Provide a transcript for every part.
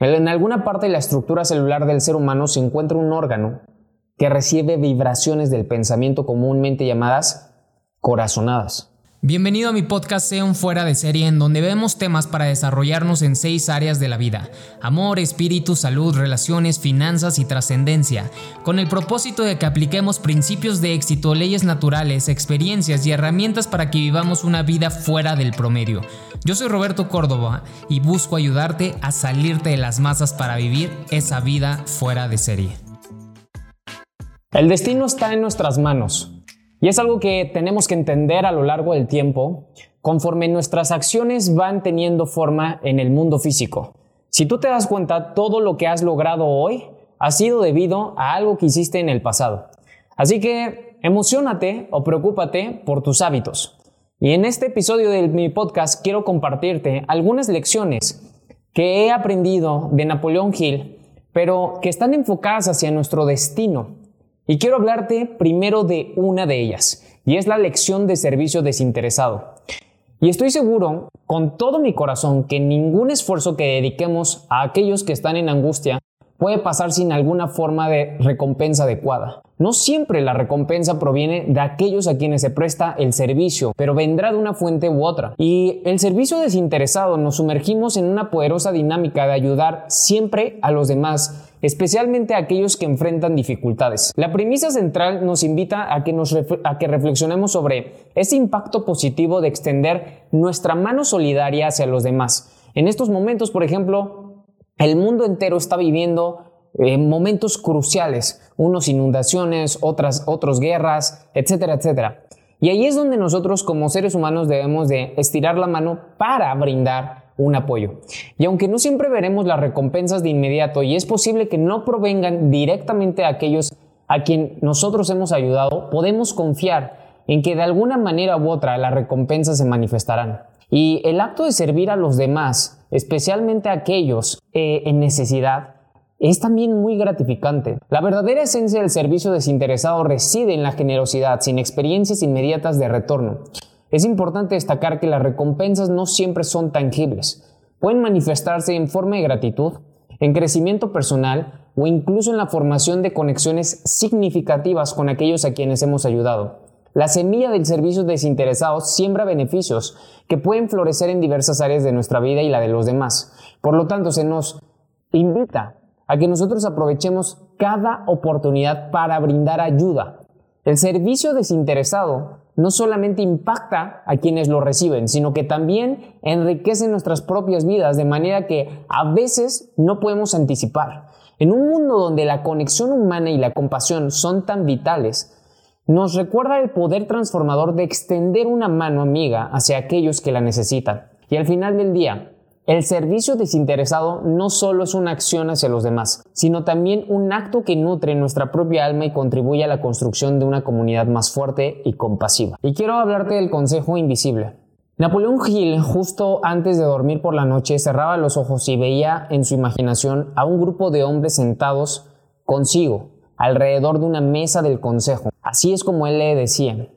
En alguna parte de la estructura celular del ser humano se encuentra un órgano que recibe vibraciones del pensamiento comúnmente llamadas corazonadas. Bienvenido a mi podcast Sea un fuera de serie en donde vemos temas para desarrollarnos en seis áreas de la vida. Amor, espíritu, salud, relaciones, finanzas y trascendencia. Con el propósito de que apliquemos principios de éxito, leyes naturales, experiencias y herramientas para que vivamos una vida fuera del promedio. Yo soy Roberto Córdoba y busco ayudarte a salirte de las masas para vivir esa vida fuera de serie. El destino está en nuestras manos. Y es algo que tenemos que entender a lo largo del tiempo conforme nuestras acciones van teniendo forma en el mundo físico. Si tú te das cuenta, todo lo que has logrado hoy ha sido debido a algo que hiciste en el pasado. Así que emocionate o preocúpate por tus hábitos. Y en este episodio de mi podcast quiero compartirte algunas lecciones que he aprendido de Napoleón Hill, pero que están enfocadas hacia nuestro destino y quiero hablarte primero de una de ellas, y es la lección de servicio desinteresado. Y estoy seguro, con todo mi corazón, que ningún esfuerzo que dediquemos a aquellos que están en angustia puede pasar sin alguna forma de recompensa adecuada. No siempre la recompensa proviene de aquellos a quienes se presta el servicio, pero vendrá de una fuente u otra. Y el servicio desinteresado nos sumergimos en una poderosa dinámica de ayudar siempre a los demás especialmente a aquellos que enfrentan dificultades. La premisa central nos invita a que, nos a que reflexionemos sobre ese impacto positivo de extender nuestra mano solidaria hacia los demás. En estos momentos, por ejemplo, el mundo entero está viviendo eh, momentos cruciales, unos inundaciones, otras, otros guerras, etcétera, etcétera. Y ahí es donde nosotros como seres humanos debemos de estirar la mano para brindar un apoyo. Y aunque no siempre veremos las recompensas de inmediato y es posible que no provengan directamente a aquellos a quien nosotros hemos ayudado, podemos confiar en que de alguna manera u otra las recompensas se manifestarán. Y el acto de servir a los demás, especialmente a aquellos eh, en necesidad, es también muy gratificante. La verdadera esencia del servicio desinteresado reside en la generosidad, sin experiencias inmediatas de retorno. Es importante destacar que las recompensas no siempre son tangibles. Pueden manifestarse en forma de gratitud, en crecimiento personal o incluso en la formación de conexiones significativas con aquellos a quienes hemos ayudado. La semilla del servicio desinteresado siembra beneficios que pueden florecer en diversas áreas de nuestra vida y la de los demás. Por lo tanto, se nos invita a que nosotros aprovechemos cada oportunidad para brindar ayuda. El servicio desinteresado no solamente impacta a quienes lo reciben, sino que también enriquece nuestras propias vidas de manera que a veces no podemos anticipar. En un mundo donde la conexión humana y la compasión son tan vitales, nos recuerda el poder transformador de extender una mano amiga hacia aquellos que la necesitan. Y al final del día, el servicio desinteresado no solo es una acción hacia los demás, sino también un acto que nutre nuestra propia alma y contribuye a la construcción de una comunidad más fuerte y compasiva. Y quiero hablarte del consejo invisible. Napoleón Hill, justo antes de dormir por la noche, cerraba los ojos y veía en su imaginación a un grupo de hombres sentados consigo, alrededor de una mesa del consejo. Así es como él le decía.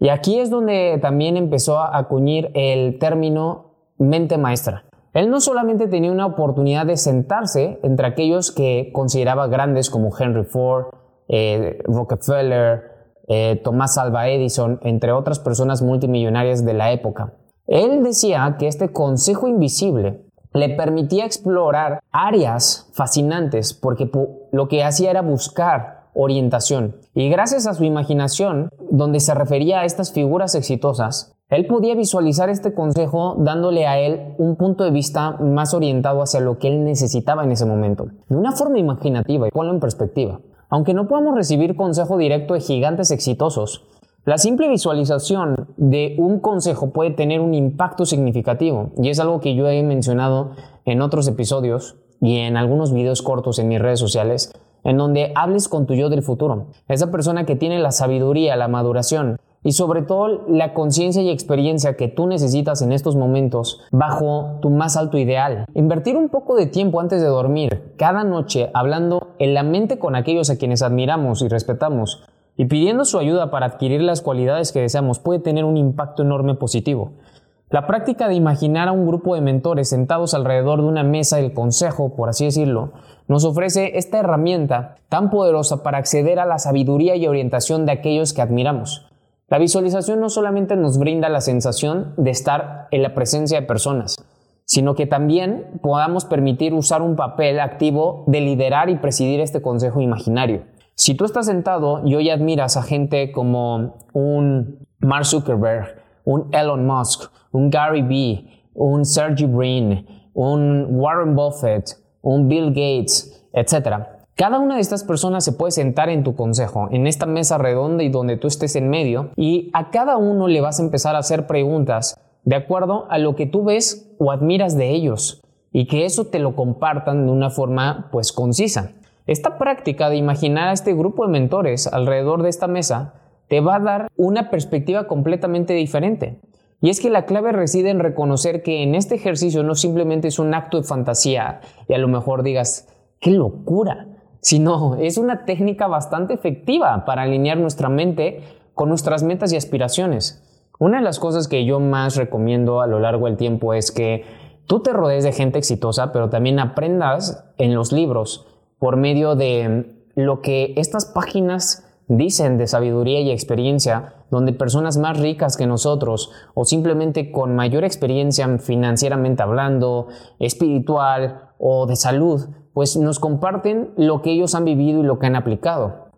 Y aquí es donde también empezó a acuñir el término mente maestra. Él no solamente tenía una oportunidad de sentarse entre aquellos que consideraba grandes como Henry Ford, eh, Rockefeller, eh, Thomas Alva Edison, entre otras personas multimillonarias de la época. Él decía que este consejo invisible le permitía explorar áreas fascinantes porque lo que hacía era buscar orientación. Y gracias a su imaginación, donde se refería a estas figuras exitosas, él podía visualizar este consejo dándole a él un punto de vista más orientado hacia lo que él necesitaba en ese momento. De una forma imaginativa y ponlo en perspectiva. Aunque no podamos recibir consejo directo de gigantes exitosos, la simple visualización de un consejo puede tener un impacto significativo y es algo que yo he mencionado en otros episodios y en algunos videos cortos en mis redes sociales en donde hables con tu yo del futuro, esa persona que tiene la sabiduría, la maduración y sobre todo la conciencia y experiencia que tú necesitas en estos momentos bajo tu más alto ideal. Invertir un poco de tiempo antes de dormir, cada noche hablando en la mente con aquellos a quienes admiramos y respetamos y pidiendo su ayuda para adquirir las cualidades que deseamos puede tener un impacto enorme positivo. La práctica de imaginar a un grupo de mentores sentados alrededor de una mesa del consejo, por así decirlo, nos ofrece esta herramienta tan poderosa para acceder a la sabiduría y orientación de aquellos que admiramos. La visualización no solamente nos brinda la sensación de estar en la presencia de personas, sino que también podamos permitir usar un papel activo de liderar y presidir este consejo imaginario. Si tú estás sentado y hoy admiras a gente como un Mark Zuckerberg, un Elon Musk, un Gary Vee, un Sergey Brin, un Warren Buffett, un Bill Gates, etc. Cada una de estas personas se puede sentar en tu consejo, en esta mesa redonda y donde tú estés en medio, y a cada uno le vas a empezar a hacer preguntas de acuerdo a lo que tú ves o admiras de ellos, y que eso te lo compartan de una forma pues concisa. Esta práctica de imaginar a este grupo de mentores alrededor de esta mesa te va a dar una perspectiva completamente diferente. Y es que la clave reside en reconocer que en este ejercicio no simplemente es un acto de fantasía y a lo mejor digas, qué locura, sino es una técnica bastante efectiva para alinear nuestra mente con nuestras metas y aspiraciones. Una de las cosas que yo más recomiendo a lo largo del tiempo es que tú te rodees de gente exitosa, pero también aprendas en los libros por medio de lo que estas páginas dicen de sabiduría y experiencia, donde personas más ricas que nosotros o simplemente con mayor experiencia financieramente hablando, espiritual o de salud, pues nos comparten lo que ellos han vivido y lo que han aplicado.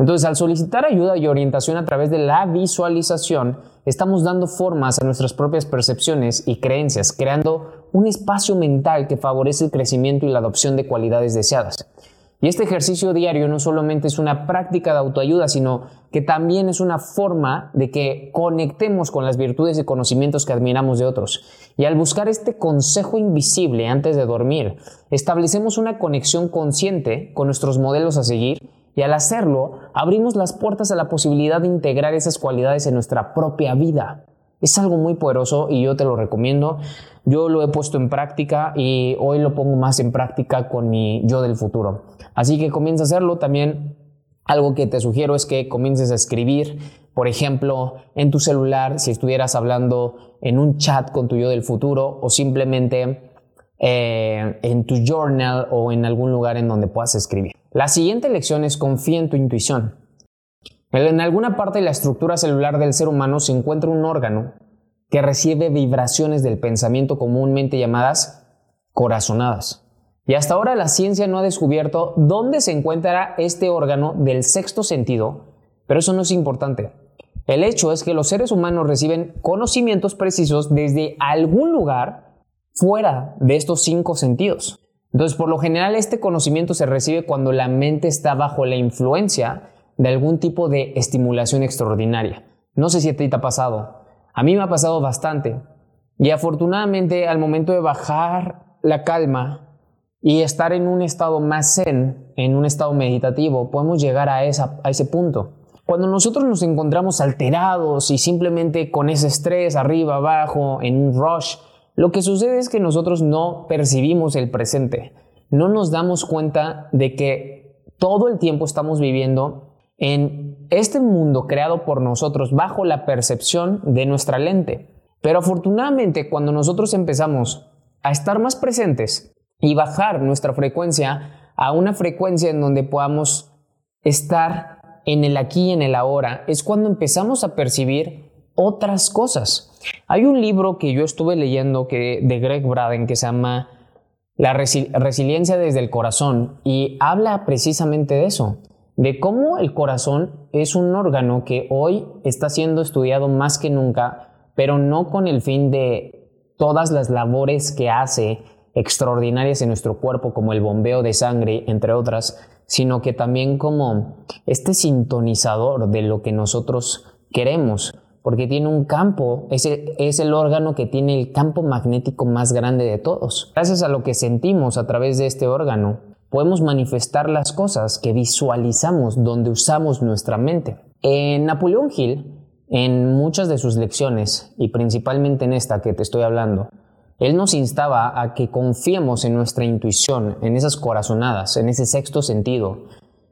Entonces, al solicitar ayuda y orientación a través de la visualización, estamos dando formas a nuestras propias percepciones y creencias, creando un espacio mental que favorece el crecimiento y la adopción de cualidades deseadas. Y este ejercicio diario no solamente es una práctica de autoayuda, sino que también es una forma de que conectemos con las virtudes y conocimientos que admiramos de otros. Y al buscar este consejo invisible antes de dormir, establecemos una conexión consciente con nuestros modelos a seguir y al hacerlo abrimos las puertas a la posibilidad de integrar esas cualidades en nuestra propia vida. Es algo muy poderoso y yo te lo recomiendo. Yo lo he puesto en práctica y hoy lo pongo más en práctica con mi yo del futuro. Así que comienza a hacerlo. También algo que te sugiero es que comiences a escribir, por ejemplo, en tu celular, si estuvieras hablando en un chat con tu yo del futuro o simplemente eh, en tu journal o en algún lugar en donde puedas escribir. La siguiente lección es confía en tu intuición. En alguna parte de la estructura celular del ser humano se encuentra un órgano que recibe vibraciones del pensamiento comúnmente llamadas corazonadas. Y hasta ahora la ciencia no ha descubierto dónde se encuentra este órgano del sexto sentido, pero eso no es importante. El hecho es que los seres humanos reciben conocimientos precisos desde algún lugar fuera de estos cinco sentidos. Entonces, por lo general, este conocimiento se recibe cuando la mente está bajo la influencia de algún tipo de estimulación extraordinaria. No sé si a ti te ha pasado. A mí me ha pasado bastante. Y afortunadamente al momento de bajar la calma y estar en un estado más zen, en un estado meditativo, podemos llegar a, esa, a ese punto. Cuando nosotros nos encontramos alterados y simplemente con ese estrés arriba, abajo, en un rush, lo que sucede es que nosotros no percibimos el presente. No nos damos cuenta de que todo el tiempo estamos viviendo en este mundo creado por nosotros bajo la percepción de nuestra lente. Pero afortunadamente cuando nosotros empezamos a estar más presentes y bajar nuestra frecuencia a una frecuencia en donde podamos estar en el aquí y en el ahora, es cuando empezamos a percibir otras cosas. Hay un libro que yo estuve leyendo que, de Greg Braden que se llama La resiliencia desde el corazón y habla precisamente de eso de cómo el corazón es un órgano que hoy está siendo estudiado más que nunca, pero no con el fin de todas las labores que hace extraordinarias en nuestro cuerpo, como el bombeo de sangre, entre otras, sino que también como este sintonizador de lo que nosotros queremos, porque tiene un campo, es es el órgano que tiene el campo magnético más grande de todos. Gracias a lo que sentimos a través de este órgano, podemos manifestar las cosas que visualizamos donde usamos nuestra mente. En Napoleón Hill, en muchas de sus lecciones, y principalmente en esta que te estoy hablando, él nos instaba a que confiemos en nuestra intuición, en esas corazonadas, en ese sexto sentido,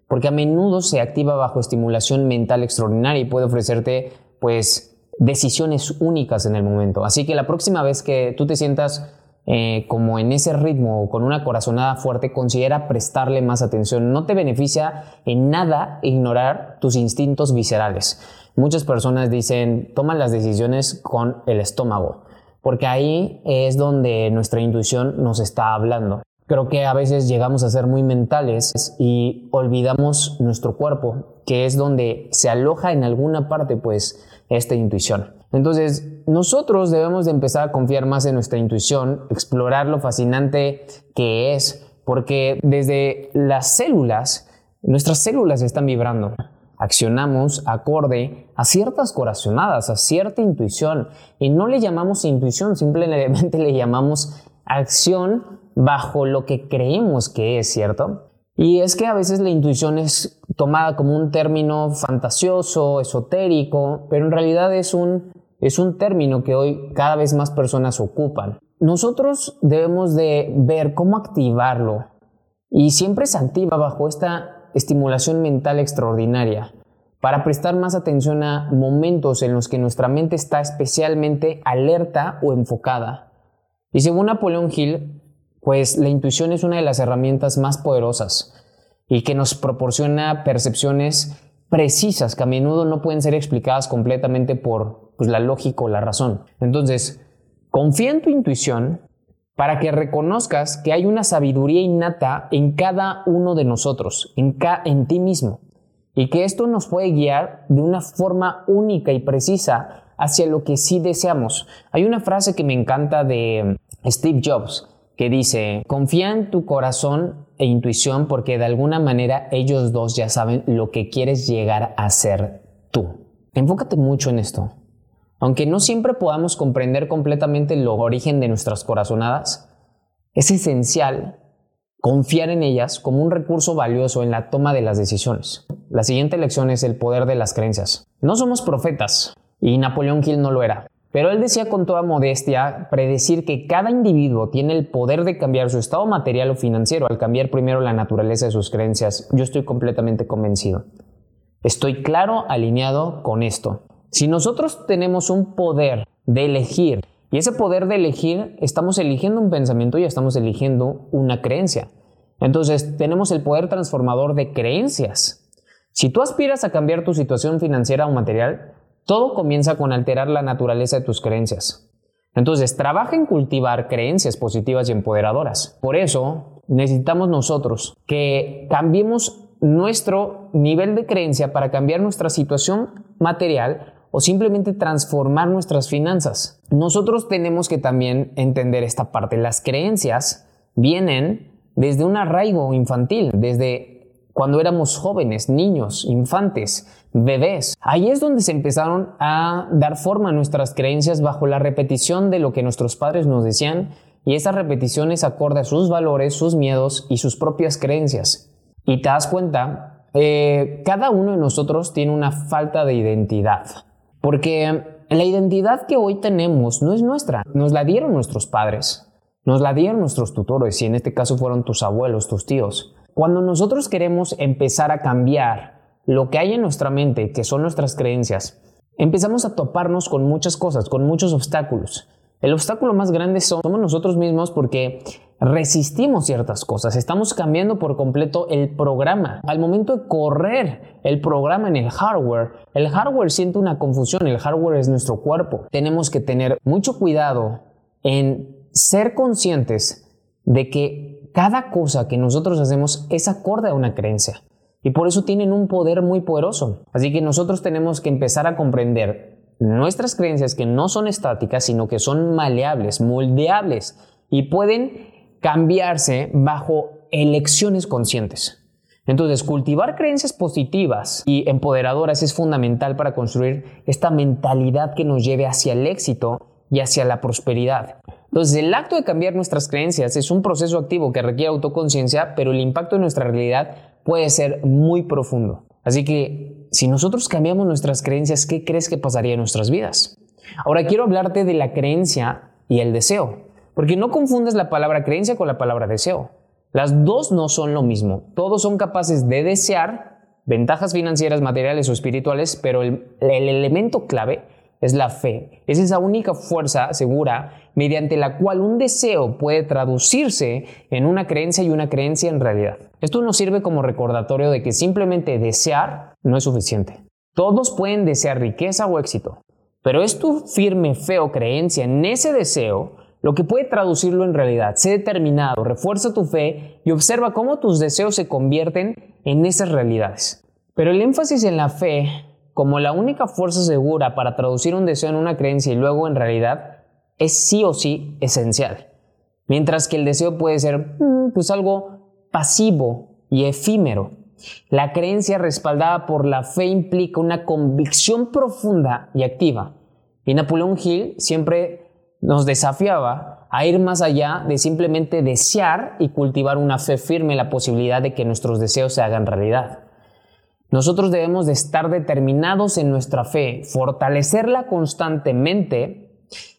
porque a menudo se activa bajo estimulación mental extraordinaria y puede ofrecerte, pues, decisiones únicas en el momento. Así que la próxima vez que tú te sientas eh, como en ese ritmo o con una corazonada fuerte, considera prestarle más atención. No te beneficia en nada ignorar tus instintos viscerales. Muchas personas dicen, toma las decisiones con el estómago, porque ahí es donde nuestra intuición nos está hablando. Creo que a veces llegamos a ser muy mentales y olvidamos nuestro cuerpo, que es donde se aloja en alguna parte pues esta intuición. Entonces, nosotros debemos de empezar a confiar más en nuestra intuición, explorar lo fascinante que es, porque desde las células, nuestras células están vibrando. Accionamos acorde a ciertas corazonadas, a cierta intuición, y no le llamamos intuición, simplemente le llamamos acción bajo lo que creemos que es, ¿cierto? Y es que a veces la intuición es tomada como un término fantasioso, esotérico, pero en realidad es un, es un término que hoy cada vez más personas ocupan. Nosotros debemos de ver cómo activarlo y siempre se activa bajo esta estimulación mental extraordinaria para prestar más atención a momentos en los que nuestra mente está especialmente alerta o enfocada. Y según Napoleón Hill, pues la intuición es una de las herramientas más poderosas y que nos proporciona percepciones precisas que a menudo no pueden ser explicadas completamente por pues, la lógica o la razón. Entonces, confía en tu intuición para que reconozcas que hay una sabiduría innata en cada uno de nosotros, en, ti mismo, y que esto nos puede guiar de una forma única y precisa hacia lo que sí deseamos. Hay una frase que me encanta de Steve Jobs, que dice, confía en tu corazón e intuición porque de alguna manera ellos dos ya saben lo que quieres llegar a ser tú. Enfócate mucho en esto. Aunque no siempre podamos comprender completamente el origen de nuestras corazonadas, es esencial confiar en ellas como un recurso valioso en la toma de las decisiones. La siguiente lección es el poder de las creencias. No somos profetas, y Napoleón Hill no lo era. Pero él decía con toda modestia predecir que cada individuo tiene el poder de cambiar su estado material o financiero al cambiar primero la naturaleza de sus creencias. Yo estoy completamente convencido. Estoy claro alineado con esto. Si nosotros tenemos un poder de elegir, y ese poder de elegir, estamos eligiendo un pensamiento y estamos eligiendo una creencia. Entonces, tenemos el poder transformador de creencias. Si tú aspiras a cambiar tu situación financiera o material, todo comienza con alterar la naturaleza de tus creencias. Entonces, trabaja en cultivar creencias positivas y empoderadoras. Por eso, necesitamos nosotros que cambiemos nuestro nivel de creencia para cambiar nuestra situación material o simplemente transformar nuestras finanzas. Nosotros tenemos que también entender esta parte. Las creencias vienen desde un arraigo infantil, desde cuando éramos jóvenes, niños, infantes, bebés. Ahí es donde se empezaron a dar forma a nuestras creencias bajo la repetición de lo que nuestros padres nos decían y esa repetición es acorde a sus valores, sus miedos y sus propias creencias. Y te das cuenta, eh, cada uno de nosotros tiene una falta de identidad, porque la identidad que hoy tenemos no es nuestra, nos la dieron nuestros padres, nos la dieron nuestros tutores y en este caso fueron tus abuelos, tus tíos. Cuando nosotros queremos empezar a cambiar lo que hay en nuestra mente, que son nuestras creencias, empezamos a toparnos con muchas cosas, con muchos obstáculos. El obstáculo más grande somos nosotros mismos porque resistimos ciertas cosas, estamos cambiando por completo el programa. Al momento de correr el programa en el hardware, el hardware siente una confusión, el hardware es nuestro cuerpo. Tenemos que tener mucho cuidado en ser conscientes de que cada cosa que nosotros hacemos es acorde a una creencia. Y por eso tienen un poder muy poderoso. Así que nosotros tenemos que empezar a comprender nuestras creencias que no son estáticas, sino que son maleables, moldeables y pueden cambiarse bajo elecciones conscientes. Entonces, cultivar creencias positivas y empoderadoras es fundamental para construir esta mentalidad que nos lleve hacia el éxito y hacia la prosperidad. Entonces, el acto de cambiar nuestras creencias es un proceso activo que requiere autoconciencia, pero el impacto en nuestra realidad puede ser muy profundo. Así que, si nosotros cambiamos nuestras creencias, ¿qué crees que pasaría en nuestras vidas? Ahora quiero hablarte de la creencia y el deseo, porque no confundes la palabra creencia con la palabra deseo. Las dos no son lo mismo. Todos son capaces de desear ventajas financieras, materiales o espirituales, pero el elemento clave es la fe. Es esa única fuerza segura mediante la cual un deseo puede traducirse en una creencia y una creencia en realidad. Esto nos sirve como recordatorio de que simplemente desear no es suficiente. Todos pueden desear riqueza o éxito, pero es tu firme fe o creencia en ese deseo lo que puede traducirlo en realidad. Sé determinado, refuerza tu fe y observa cómo tus deseos se convierten en esas realidades. Pero el énfasis en la fe como la única fuerza segura para traducir un deseo en una creencia y luego en realidad es sí o sí esencial. Mientras que el deseo puede ser mm, pues algo pasivo y efímero. La creencia respaldada por la fe implica una convicción profunda y activa. Y Napoleón Hill siempre nos desafiaba a ir más allá de simplemente desear y cultivar una fe firme en la posibilidad de que nuestros deseos se hagan realidad. Nosotros debemos de estar determinados en nuestra fe, fortalecerla constantemente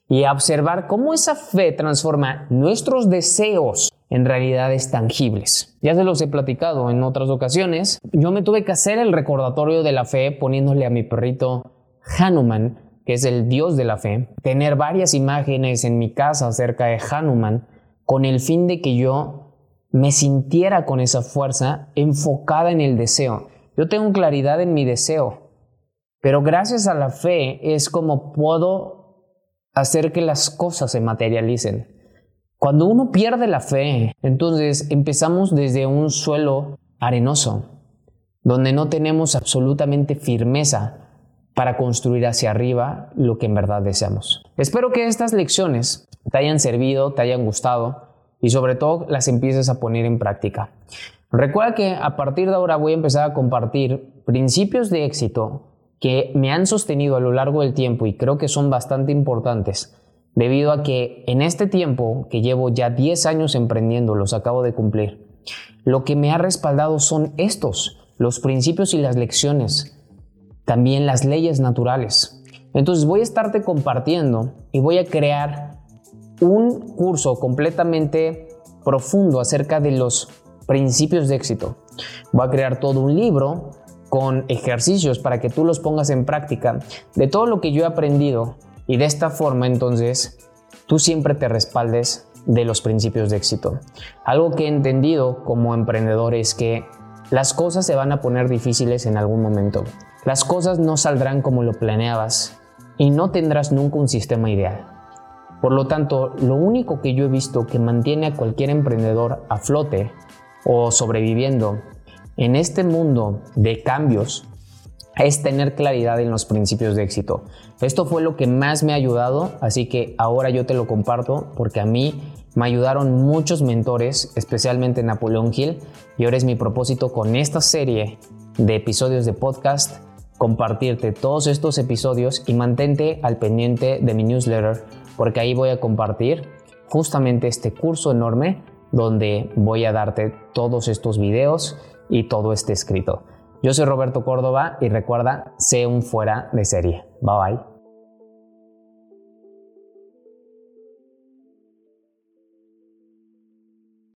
y observar cómo esa fe transforma nuestros deseos en realidades tangibles. Ya se los he platicado en otras ocasiones. Yo me tuve que hacer el recordatorio de la fe poniéndole a mi perrito Hanuman, que es el dios de la fe, tener varias imágenes en mi casa acerca de Hanuman con el fin de que yo me sintiera con esa fuerza enfocada en el deseo yo tengo claridad en mi deseo, pero gracias a la fe es como puedo hacer que las cosas se materialicen. Cuando uno pierde la fe, entonces empezamos desde un suelo arenoso, donde no tenemos absolutamente firmeza para construir hacia arriba lo que en verdad deseamos. Espero que estas lecciones te hayan servido, te hayan gustado y sobre todo las empieces a poner en práctica. Recuerda que a partir de ahora voy a empezar a compartir principios de éxito que me han sostenido a lo largo del tiempo y creo que son bastante importantes, debido a que en este tiempo, que llevo ya 10 años emprendiendo, los acabo de cumplir, lo que me ha respaldado son estos, los principios y las lecciones, también las leyes naturales. Entonces voy a estarte compartiendo y voy a crear un curso completamente profundo acerca de los principios de éxito. Voy a crear todo un libro con ejercicios para que tú los pongas en práctica de todo lo que yo he aprendido y de esta forma entonces tú siempre te respaldes de los principios de éxito. Algo que he entendido como emprendedor es que las cosas se van a poner difíciles en algún momento. Las cosas no saldrán como lo planeabas y no tendrás nunca un sistema ideal. Por lo tanto, lo único que yo he visto que mantiene a cualquier emprendedor a flote o sobreviviendo en este mundo de cambios es tener claridad en los principios de éxito. Esto fue lo que más me ha ayudado, así que ahora yo te lo comparto porque a mí me ayudaron muchos mentores, especialmente Napoleón Hill, y ahora es mi propósito con esta serie de episodios de podcast compartirte todos estos episodios y mantente al pendiente de mi newsletter porque ahí voy a compartir justamente este curso enorme donde voy a darte todos estos videos y todo este escrito. Yo soy Roberto Córdoba y recuerda, sé un fuera de serie. Bye bye.